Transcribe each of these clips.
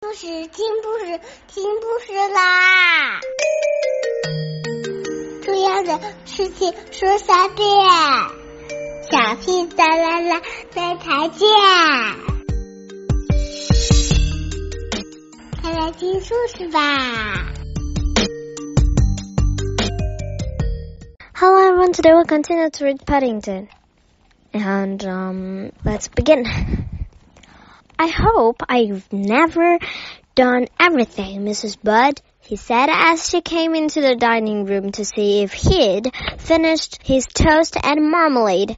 故事听故事听故事啦！重要的事情说三遍，小屁哒啦啦，再再见。快来听故事吧！Hello everyone, today we continue to read Paddington. And um, let's begin. I hope I've never done everything, Mrs. Bird, he said as she came into the dining room to see if he'd finished his toast and marmalade.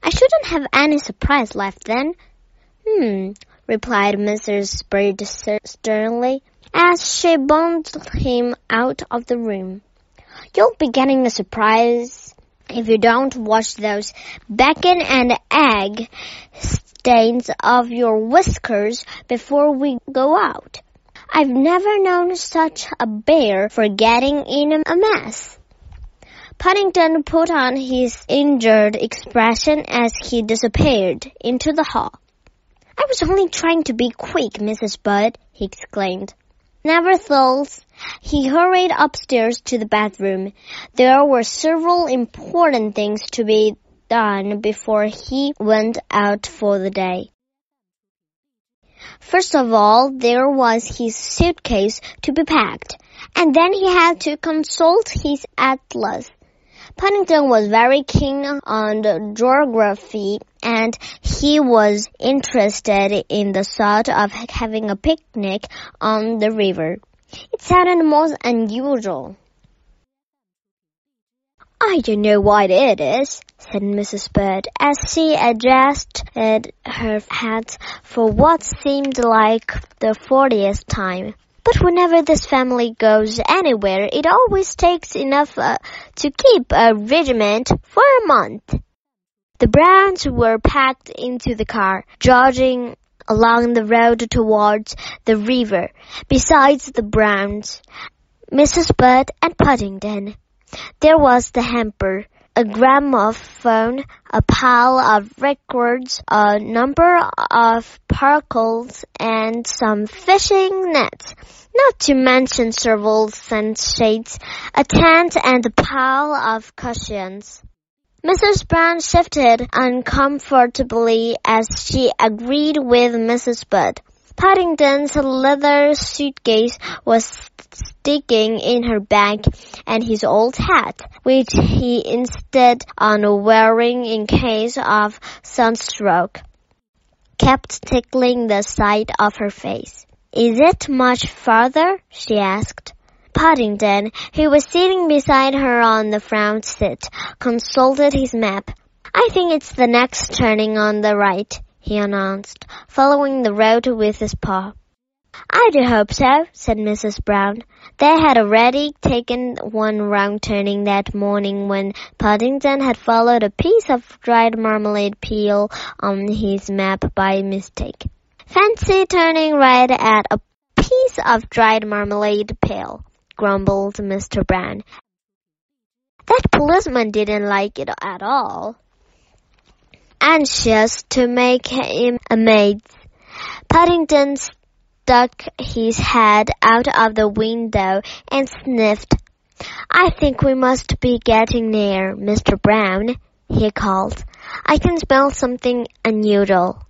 I shouldn't have any surprise left then. Hmm, replied Mrs. Bird sternly as she bundled him out of the room. You'll be getting a surprise if you don't wash those bacon and egg stains of your whiskers before we go out. I've never known such a bear for getting in a mess. Paddington put on his injured expression as he disappeared into the hall. I was only trying to be quick, Mrs. Bird, he exclaimed. Nevertheless, he hurried upstairs to the bathroom. There were several important things to be done before he went out for the day. First of all, there was his suitcase to be packed, and then he had to consult his atlas. Paddington was very keen on geography and he was interested in the thought of having a picnic on the river. It sounded most unusual. I don't know what it is, said Mrs. Bird as she adjusted her hat for what seemed like the fortieth time. But whenever this family goes anywhere, it always takes enough uh, to keep a regiment for a month. The Browns were packed into the car, jogging along the road towards the river. Besides the Browns, Mrs. Bird and Paddington. There was the hamper, a gramophone, a pile of records, a number of parcels, and some fishing nets. Not to mention several sunshades, a tent, and a pile of cushions. Mrs. Brown shifted uncomfortably as she agreed with Mrs. Bird. Paddington's leather suitcase was sticking in her bag and his old hat, which he insisted on wearing in case of sunstroke, kept tickling the side of her face. Is it much farther? she asked. Paddington, who was sitting beside her on the front seat, consulted his map. I think it's the next turning on the right he announced, following the road with his paw. I do hope so, said Mrs. Brown. They had already taken one wrong turning that morning when Paddington had followed a piece of dried marmalade peel on his map by mistake. Fancy turning right at a piece of dried marmalade peel, grumbled Mr. Brown. That policeman didn't like it at all anxious to make him amazed. Paddington stuck his head out of the window and sniffed. I think we must be getting near, Mr. Brown, he called. I can smell something unusual.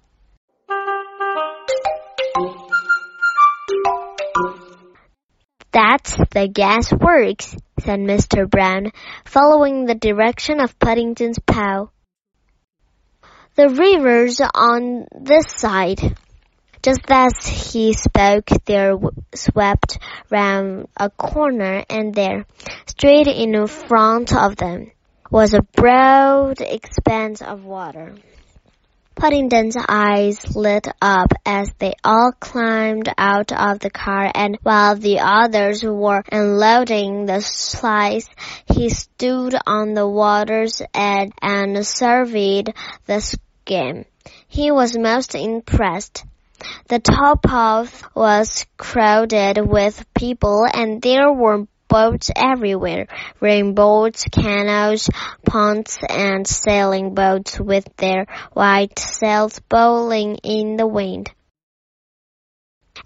That's the gas works, said Mr. Brown, following the direction of Paddington's paw. The river's on this side. Just as he spoke, there swept round a corner and there, straight in front of them, was a broad expanse of water. Paddington's eyes lit up as they all climbed out of the car and while the others were unloading the supplies, he stood on the water's edge and surveyed the game. He was most impressed. The towpath was crowded with people and there were boats everywhere, rainboats, canoes, ponds, and sailing boats with their white sails bowling in the wind.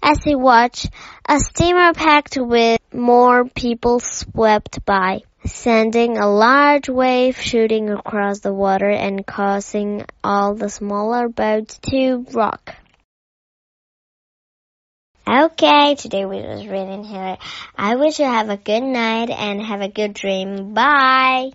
As he watched, a steamer packed with more people swept by, sending a large wave shooting across the water and causing all the smaller boats to rock. Okay, today we was reading here. I wish you have a good night and have a good dream. Bye.